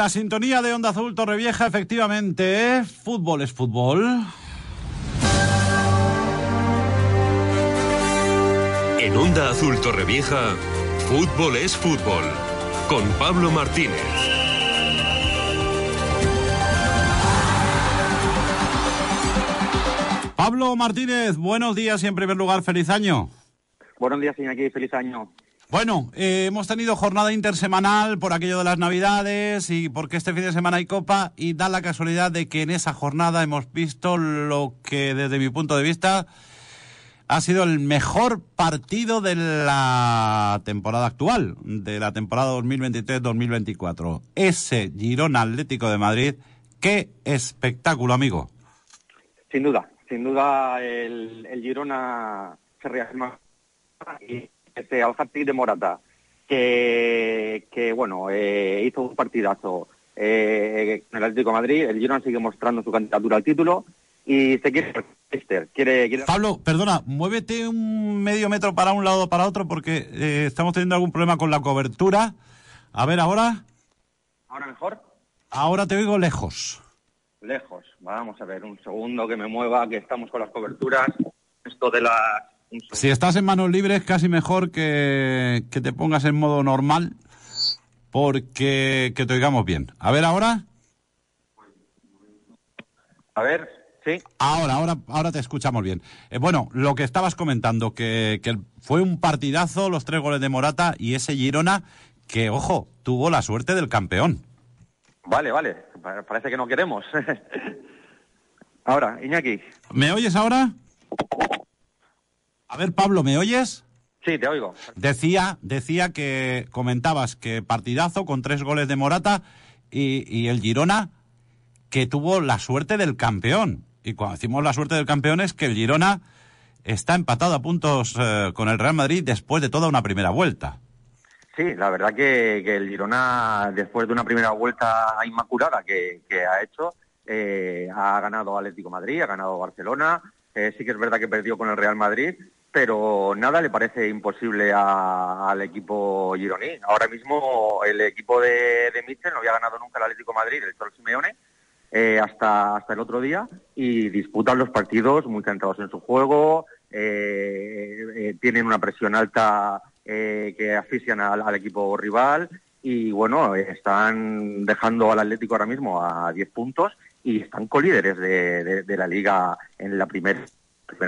la sintonía de Onda Azul Torrevieja, efectivamente, fútbol es fútbol. En Onda Azul Torrevieja, fútbol es fútbol. Con Pablo Martínez. Pablo Martínez, buenos días y en primer lugar, feliz año. Buenos días, Iñaki, feliz año. Bueno, eh, hemos tenido jornada intersemanal por aquello de las Navidades y porque este fin de semana hay Copa y da la casualidad de que en esa jornada hemos visto lo que desde mi punto de vista ha sido el mejor partido de la temporada actual, de la temporada 2023-2024. Ese Girona Atlético de Madrid, qué espectáculo, amigo. Sin duda, sin duda el, el Girona se reafirma este al de Morata, que, que bueno, eh, hizo un partidazo eh, en el Atlético de Madrid, el Girona sigue mostrando su candidatura al título y se quiere quiere, quiere... Pablo, perdona, muévete un medio metro para un lado o para otro porque eh, estamos teniendo algún problema con la cobertura. A ver, ahora. ¿Ahora mejor? Ahora te oigo lejos. Lejos. Vamos a ver, un segundo que me mueva, que estamos con las coberturas. Esto de la si estás en manos libres, casi mejor que, que te pongas en modo normal, porque que te oigamos bien. A ver ahora. A ver, sí. Ahora, ahora, ahora te escuchamos bien. Eh, bueno, lo que estabas comentando, que, que fue un partidazo, los tres goles de Morata y ese Girona, que, ojo, tuvo la suerte del campeón. Vale, vale. Parece que no queremos. ahora, Iñaki. ¿Me oyes ahora? A ver, Pablo, ¿me oyes? Sí, te oigo. Decía, decía que comentabas que partidazo con tres goles de Morata y, el Girona que tuvo la suerte del campeón. Y cuando decimos la suerte del campeón es que el Girona está empatado a puntos eh, con el Real Madrid después de toda una primera vuelta. Sí, la verdad que, el Girona, después de una primera vuelta inmaculada que, ha hecho, eh, ha ganado Atlético Madrid, ha ganado Barcelona, eh, sí que es verdad que perdió con el Real Madrid, pero nada le parece imposible al equipo gironí. Ahora mismo el equipo de, de Mitchell no había ganado nunca el Atlético Madrid, el Cholo Simeone, eh, hasta, hasta el otro día y disputan los partidos muy centrados en su juego, eh, eh, tienen una presión alta que asfixian al, equipo rival y bueno, están dejando al Atlético ahora mismo a 10 puntos y están colíderes de, de la liga en la primera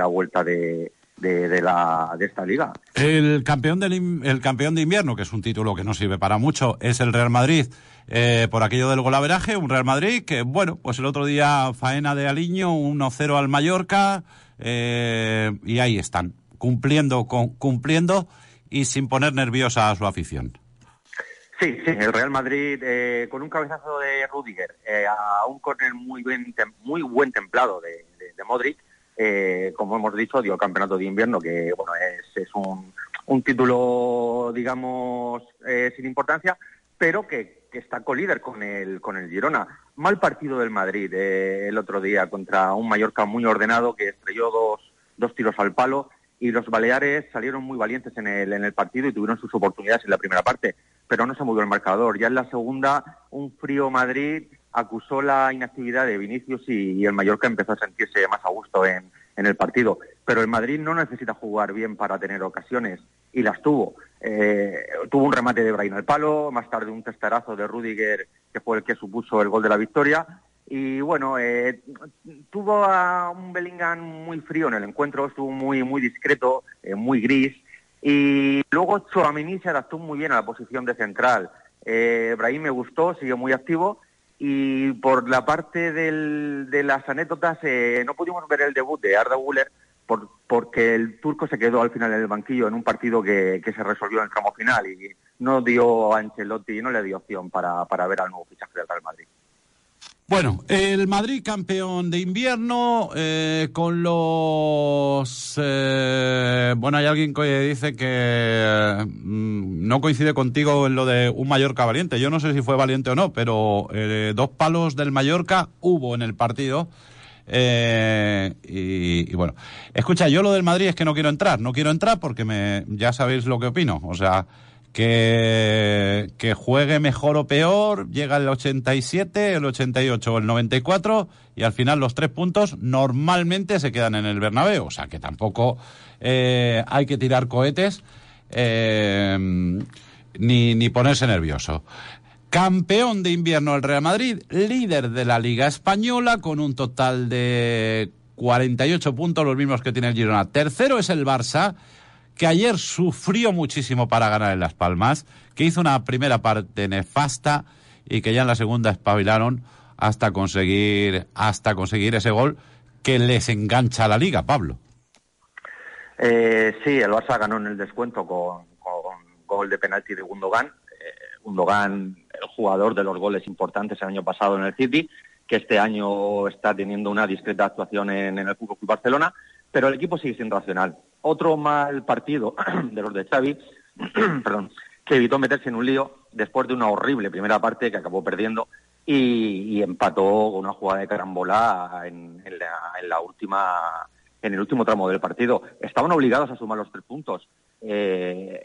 vuelta de, de, la, de esta liga. El campeón, del, el campeón de invierno, que es un título que no sirve para mucho, es el Real Madrid. Eh, por aquello del golaveraje, un Real Madrid que, bueno, pues el otro día faena de Aliño, 1-0 al Mallorca, eh, y ahí están, cumpliendo, con, cumpliendo y sin poner nerviosa a su afición. Sí, sí, el Real Madrid eh, con un cabezazo de Rudiger a un córner muy, bien, muy buen templado de, de Modric, eh, como hemos dicho, dio campeonato de invierno, que bueno es, un, un, título, digamos, eh, sin importancia, pero que, que está colíder con el, con el Girona. Mal partido del Madrid eh, el otro día contra un Mallorca muy ordenado que estrelló dos, dos tiros al palo y los Baleares salieron muy valientes en el, en el partido y tuvieron sus oportunidades en la primera parte, pero no se movió el marcador. Ya en la segunda, un frío Madrid acusó la inactividad de Vinicius y, el Mallorca empezó a sentirse más a gusto en, el partido. Pero el Madrid no necesita jugar bien para tener ocasiones y las tuvo. Eh, tuvo un remate de Brain al palo, más tarde un testarazo de Rudiger que fue el que supuso el gol de la victoria. Y bueno, eh, tuvo a un Bellingham muy frío en el encuentro, estuvo muy, muy discreto, eh, muy gris. Y luego Chouameni se adaptó muy bien a la posición de central. Eh, me gustó, siguió muy activo y por la parte de las anécdotas, eh, no pudimos ver el debut de Arda Guller porque el turco se quedó al final en el banquillo en un partido que, se resolvió en el tramo final y no dio a Ancelotti, no le dio opción para, para ver al nuevo fichaje del Real Madrid. Bueno, el Madrid campeón de invierno eh, con los... Eh, bueno, hay alguien que dice que mm, no coincide contigo en lo de un Mallorca valiente. Yo no sé si fue valiente o no, pero eh, dos palos del Mallorca hubo en el partido. Y, bueno, escucha, yo lo del Madrid es que no quiero entrar, no quiero entrar porque me, ya sabéis lo que opino. O sea, que, que juegue mejor o peor, llega el 87, el 88 o el 94 y al final los tres puntos normalmente se quedan en el Bernabéu. O sea que tampoco eh, hay que tirar cohetes eh, ni, ni ponerse nervioso. Campeón de invierno el Real Madrid, líder de la Liga Española con un total de 48 puntos, los mismos que tiene el Girona. Tercero es el Barça, que ayer sufrió muchísimo para ganar en Las Palmas, que hizo una primera parte nefasta y que ya en la segunda espabilaron hasta conseguir, hasta conseguir ese gol que les engancha a la liga, Pablo. Eh, sí, el Barça ganó en el descuento con, gol de penalti de Gundogan. Eh, Gundogan, el jugador de los goles importantes el año pasado en el City, que este año está teniendo una discreta actuación en, en el Fútbol Club Barcelona, pero el equipo sigue siendo racional. Otro mal partido de los de Xavi, perdón, que evitó meterse en un lío después de una horrible primera parte que acabó perdiendo y, empató con una jugada de carambola en, la, última en el último tramo del partido. Estaban obligados a sumar los tres puntos. Eh,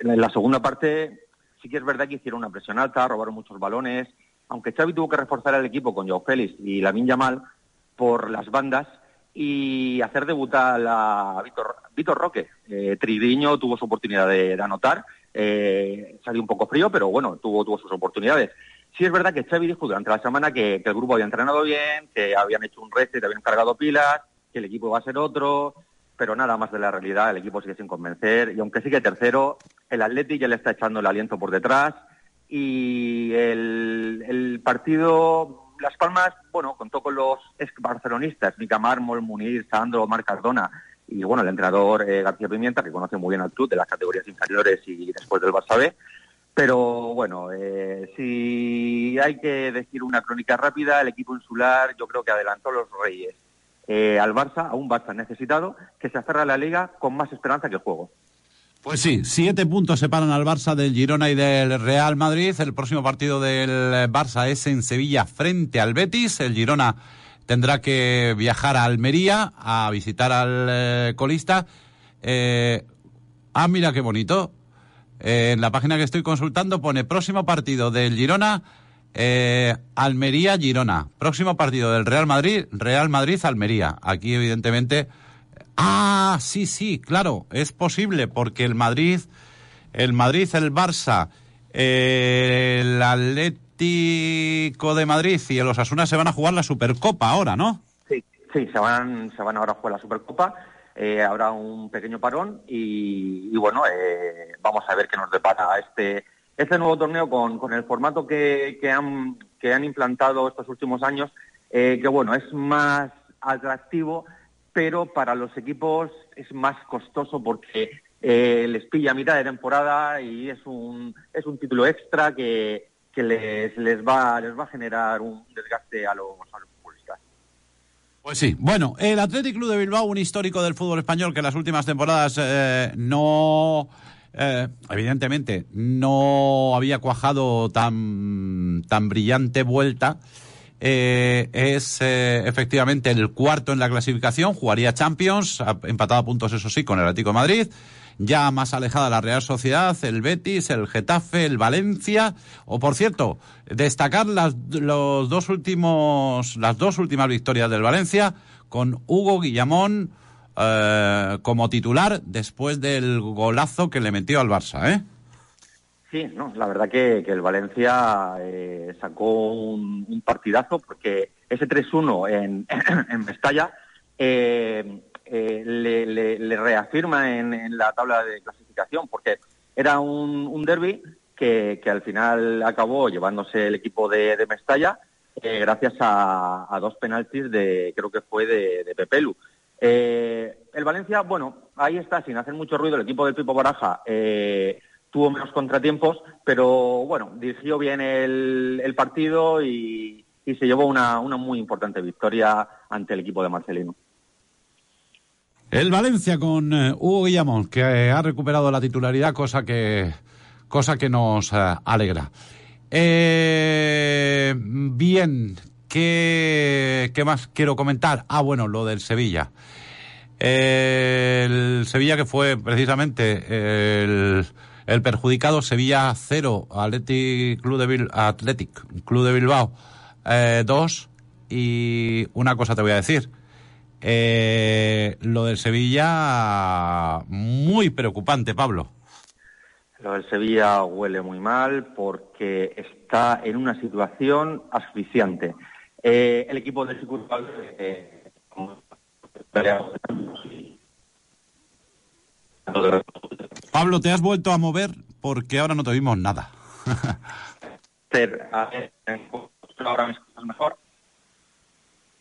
en la segunda parte sí que es verdad que hicieron una presión alta, robaron muchos balones, aunque Xavi tuvo que reforzar el equipo con Joao Félix y Lamin Yamal por las bandas y hacer debutar a Víctor, Víctor Roque. Eh, Tridiño tuvo su oportunidad de, anotar, eh, salió un poco frío, pero bueno, tuvo, tuvo sus oportunidades. Sí es verdad que Xavi dijo durante la semana que, el grupo había entrenado bien, que habían hecho un reset, habían cargado pilas, que el equipo va a ser otro, pero nada más de la realidad, el equipo sigue sin convencer, y aunque sigue tercero, el Atleti ya le está echando el aliento por detrás, y el partido las Palmas, bueno, contó con los ex barcelonistas, Mica Mármol, Munir, Sandro, Marc Cardona y bueno, el entrenador eh, García Pimienta, que conoce muy bien al club de las categorías inferiores y después del Barça B. Pero bueno, eh, si hay que decir una crónica rápida, el equipo insular yo creo que adelantó los Reyes eh, al Barça, a un Barça necesitado, que se aferra a la liga con más esperanza que el juego. Pues sí, siete puntos separan al Barça del Girona y del Real Madrid. El próximo partido del Barça es en Sevilla frente al Betis. El Girona tendrá que viajar a Almería a visitar al eh, colista. Eh, ah, mira qué bonito. Eh, en la página que estoy consultando pone próximo partido del Girona, Almería-Girona. Próximo partido del Real Madrid, Real Madrid-Almería. Aquí evidentemente Ah, sí, sí, claro, es posible porque el Madrid, el Madrid, el Barça, el Atlético de Madrid y el Osasuna se van a jugar la Supercopa ahora, ¿no? Sí, sí, se van, se van ahora a jugar la Supercopa. Eh, habrá un pequeño parón y, y bueno, eh, vamos a ver qué nos depara este este nuevo torneo con, con el formato que, que, han, que han implantado estos últimos años, eh, que bueno, es más atractivo pero para los equipos es más costoso porque eh, les pilla a mitad de temporada y es un, es un título extra que, que les, les, va, les va a generar un desgaste a los, a los. Pues sí, bueno, el Athletic Club de Bilbao, un histórico del fútbol español que en las últimas temporadas eh, no... Eh, evidentemente no había cuajado tan, tan brillante vuelta, eh, es eh, efectivamente el cuarto en la clasificación, jugaría Champions, empatado a puntos, eso sí, con el Atlético Madrid. Ya más alejada la Real Sociedad, el Betis, el Getafe, el Valencia. O por cierto, destacar las, los dos últimos, las dos últimas victorias del Valencia con Hugo Guillamón eh, como titular después del golazo que le metió al Barça, ¿eh? Sí, la verdad que, el Valencia eh, sacó un, partidazo porque ese 3-1 en, Mestalla eh, eh, le, reafirma en, la tabla de clasificación porque era un, un derby que, al final acabó llevándose el equipo de, Mestalla gracias a, dos penaltis de, creo que fue de, de Pepelu. El Valencia, bueno, ahí está, sin hacer mucho ruido, el equipo del Pipo Baraja tuvo menos contratiempos, pero bueno, dirigió bien el, partido y, se llevó una, muy importante victoria ante el equipo de Marcelino. El Valencia con uh, Hugo Guillamón, que ha recuperado la titularidad, cosa que, cosa que nos uh, alegra. Eh, bien, ¿qué, ¿qué más quiero comentar? Ah, bueno, lo del Sevilla. Eh, el Sevilla que fue precisamente el el perjudicado. Sevilla 0, Athletic Club de, Club de Bilbao 2. y una cosa te voy a decir. Eh, lo del Sevilla, muy preocupante, Pablo. Lo del Sevilla huele muy mal porque está en una situación asfixiante. Eh, el equipo del eh, Pablo, te has vuelto a mover porque ahora no te oímos nada. ahora me escuchas mejor.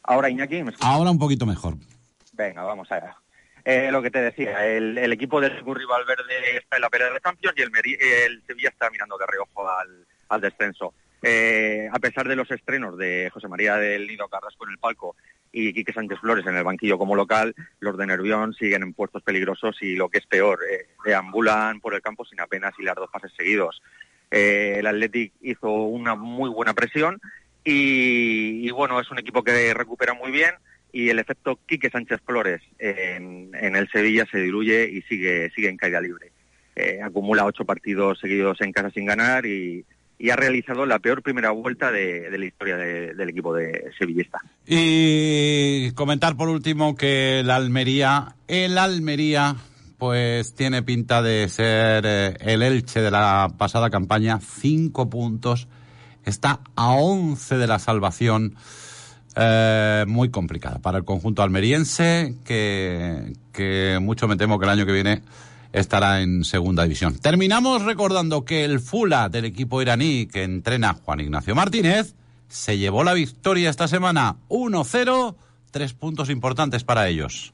Ahora, Iñaki, Ahora un poquito mejor. Venga, vamos allá. Eh, lo que te decía, el, equipo del Curry Valverde está en la pelea de Champions y el, el Sevilla está mirando de reojo al, descenso. Eh, a pesar de los estrenos de José María del Nido Carrasco en el palco y Quique Sánchez Flores en el banquillo como local, los de Nervión siguen en puestos peligrosos y lo que es peor, eh, deambulan por el campo sin apenas hilar dos pases seguidos. el Athletic hizo una muy buena presión y, bueno, es un equipo que recupera muy bien y el efecto Quique Sánchez Flores en, el Sevilla se diluye y sigue, sigue en caída libre. Eh, acumula ocho partidos seguidos en casa sin ganar y, ha realizado la peor primera vuelta de, la historia del equipo de sevillista. Y comentar por último que el Almería, el Almería, pues tiene pinta de ser eh, el Elche de la pasada campaña, cinco puntos está a 11 de la salvación. Eh, muy complicada para el conjunto almeriense, que, que mucho me temo que el año que viene estará en segunda división. Terminamos recordando que el Fula del equipo iraní que entrena Juan Ignacio Martínez se llevó la victoria esta semana 1-0, tres puntos importantes para ellos.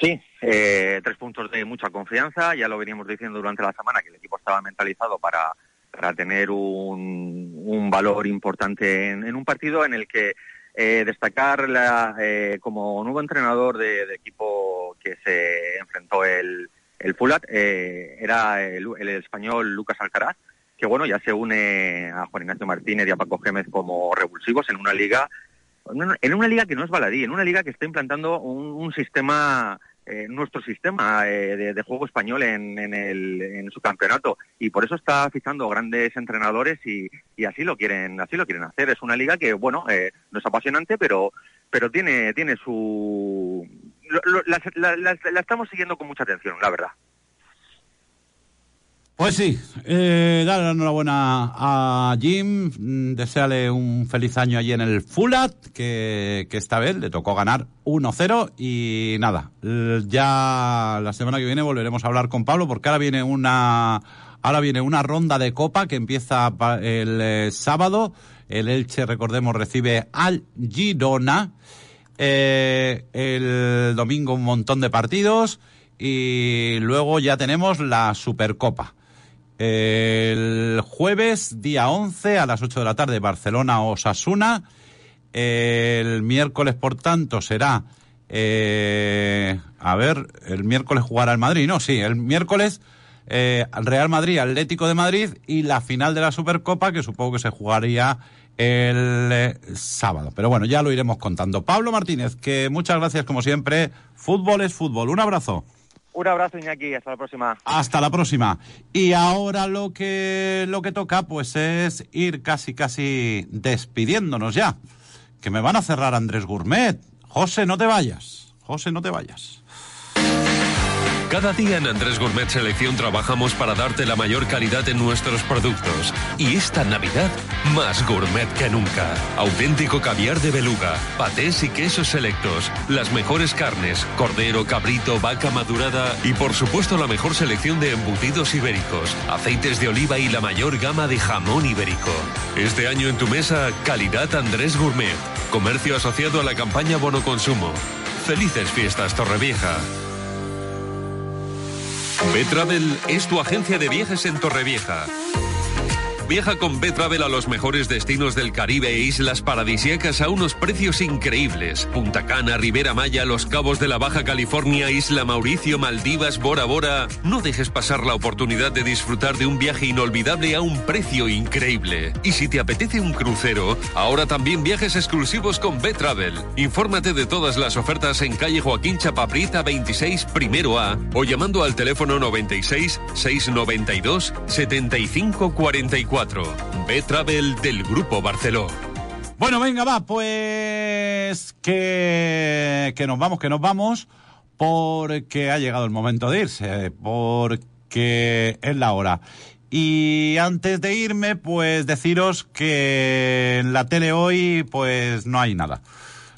Sí, eh, tres puntos de mucha confianza, ya lo veníamos diciendo durante la semana que el equipo estaba mentalizado para para tener un, un valor importante en, un partido en el que eh, destacar la, eh, como nuevo entrenador de, equipo que se enfrentó el, el Fulat eh, era el, español Lucas Alcaraz, que bueno ya se une a Juan Ignacio Martínez y a Paco Gémez como revulsivos en una liga en una liga que no es baladí, en una liga que está implantando un sistema eh, nuestro sistema eh, de, juego español en, en, su campeonato. Y por eso está fichando grandes entrenadores y, así lo quieren así lo quieren hacer. Es una liga que bueno no es apasionante pero pero tiene tiene su la estamos siguiendo con mucha atención la verdad. Pues sí, eh, la enhorabuena a Jim, mm, deseale un feliz año allí en el Fulat, que, que esta vez le tocó ganar 1-0 y nada, ya la semana que viene volveremos a hablar con Pablo porque ahora viene una, ahora viene una ronda de copa que empieza el eh, sábado, el Elche, recordemos, recibe al Girona, eh, el domingo un montón de partidos y luego ya tenemos la Supercopa. El jueves, día 11, a las 8 de la tarde, Barcelona-Osasuna. El miércoles, por tanto, será... Eh, a ver, el miércoles jugará el Madrid, ¿no? Sí, el miércoles eh, Real Madrid, Atlético de Madrid y la final de la Supercopa que supongo que se jugaría el eh, sábado. Pero bueno, ya lo iremos contando. Pablo Martínez, que muchas gracias como siempre. Fútbol es fútbol. Un abrazo. Un abrazo, Iñaki. Hasta la próxima. Hasta la próxima. Y ahora lo que, lo que toca, pues, es ir casi, casi despidiéndonos ya. Que me van a cerrar Andrés Gourmet. José, no te vayas. José, no te vayas. Cada día en Andrés Gourmet Selección trabajamos para darte la mayor calidad en nuestros productos. Y esta Navidad, más gourmet que nunca. Auténtico caviar de beluga, patés y quesos selectos, las mejores carnes, cordero, cabrito, vaca madurada y por supuesto la mejor selección de embutidos ibéricos, aceites de oliva y la mayor gama de jamón ibérico. Este año en tu mesa, calidad Andrés Gourmet. Comercio asociado a la campaña Bono Consumo. Felices fiestas Torrevieja. Betravel es tu agencia de viajes en Torrevieja. Viaja con B-Travel a los mejores destinos del Caribe e islas paradisíacas a unos precios increíbles. Punta Cana, Ribera Maya, Los Cabos de la Baja California, Isla Mauricio, Maldivas, Bora Bora. No dejes pasar la oportunidad de disfrutar de un viaje inolvidable a un precio increíble. Y si te apetece un crucero, ahora también viajes exclusivos con B-Travel. Infórmate de todas las ofertas en calle Joaquín Chapaprita 26 primero A o llamando al teléfono 96 692 75 44. B-Travel del Grupo Barceló. Bueno, venga, va, pues que, que nos vamos, que nos vamos, porque ha llegado el momento de irse, porque es la hora. Y antes de irme, pues deciros que en la tele hoy, pues no hay nada.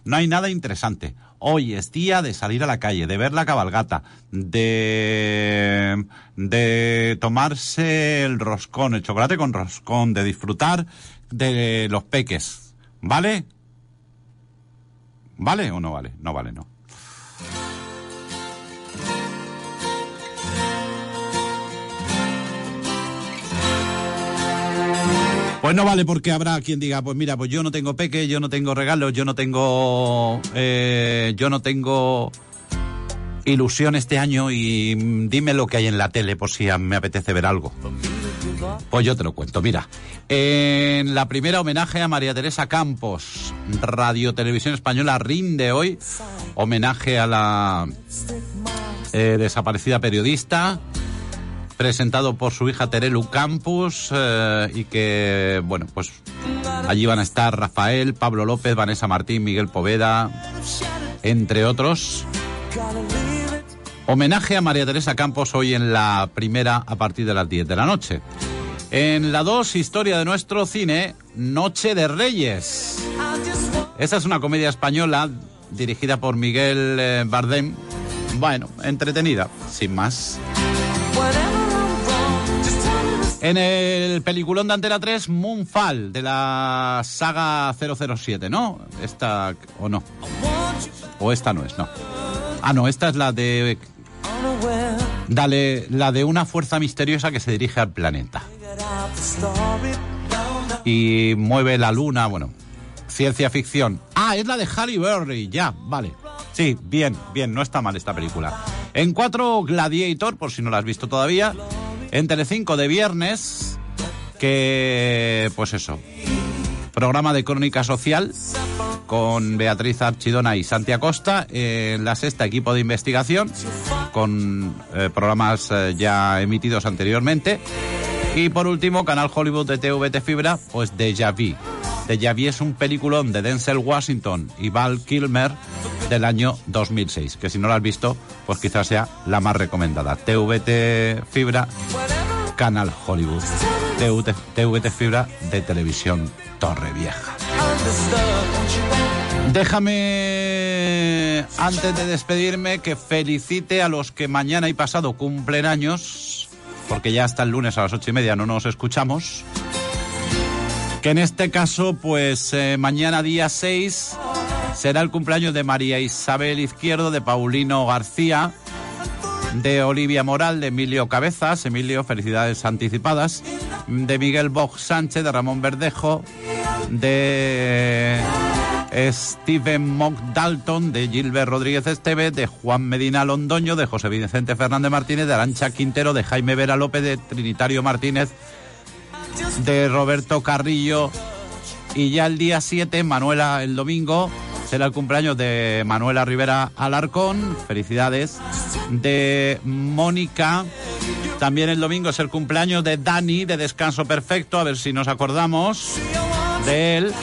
No hay nada interesante. Hoy es día de salir a la calle, de ver la cabalgata, de, de tomarse el roscón, el chocolate con roscón, de disfrutar de los peques. ¿Vale? ¿Vale o no vale? No vale, no. Pues no vale porque habrá quien diga, pues mira, pues yo no tengo peque, yo no tengo regalos, yo no tengo, eh, yo no tengo ilusión este año y dime lo que hay en la tele por si me apetece ver algo. Pues yo te lo cuento, mira. En la primera homenaje a María Teresa Campos, Radio Televisión Española rinde hoy homenaje a la eh, desaparecida periodista presentado por su hija Terelu Campus eh, y que, bueno, pues allí van a estar Rafael, Pablo López, Vanessa Martín, Miguel Poveda, entre otros. Homenaje a María Teresa Campos hoy en la primera a partir de las 10 de la noche. En la 2, historia de nuestro cine, Noche de Reyes. Esa es una comedia española dirigida por Miguel eh, Bardem. Bueno, entretenida, sin más. En el peliculón de Antena 3, Moonfall, de la saga 007, ¿no? Esta, o no. O esta no es, no. Ah, no, esta es la de... Dale, la de una fuerza misteriosa que se dirige al planeta. Y mueve la luna, bueno, ciencia ficción. Ah, es la de Harry Berry, ya, vale. Sí, bien, bien, no está mal esta película. En cuatro, Gladiator, por si no la has visto todavía. En Telecinco de viernes, que, pues eso, programa de crónica social con Beatriz Archidona y Santi Acosta. En la sexta, equipo de investigación, con eh, programas eh, ya emitidos anteriormente. Y por último, canal Hollywood de TVT Fibra, pues Deja Vu. Deja Vu es un peliculón de Denzel Washington y Val Kilmer del año 2006, que si no lo has visto, pues quizás sea la más recomendada. TVT Fibra, canal Hollywood. TVT, TVT Fibra de televisión Torre Vieja. Déjame, antes de despedirme, que felicite a los que mañana y pasado cumplen años, porque ya hasta el lunes a las ocho y media no nos escuchamos. Que en este caso, pues eh, mañana día 6 será el cumpleaños de María Isabel Izquierdo, de Paulino García, de Olivia Moral, de Emilio Cabezas, Emilio, felicidades anticipadas, de Miguel Bog Sánchez, de Ramón Verdejo, de Steven Mock Dalton, de Gilbert Rodríguez Esteve, de Juan Medina Londoño, de José Vicente Fernández Martínez, de Arancha Quintero, de Jaime Vera López, de Trinitario Martínez, de Roberto Carrillo. Y ya el día 7, Manuela, el domingo, será el cumpleaños de Manuela Rivera Alarcón. Felicidades. De Mónica. También el domingo es el cumpleaños de Dani, de Descanso Perfecto. A ver si nos acordamos de él.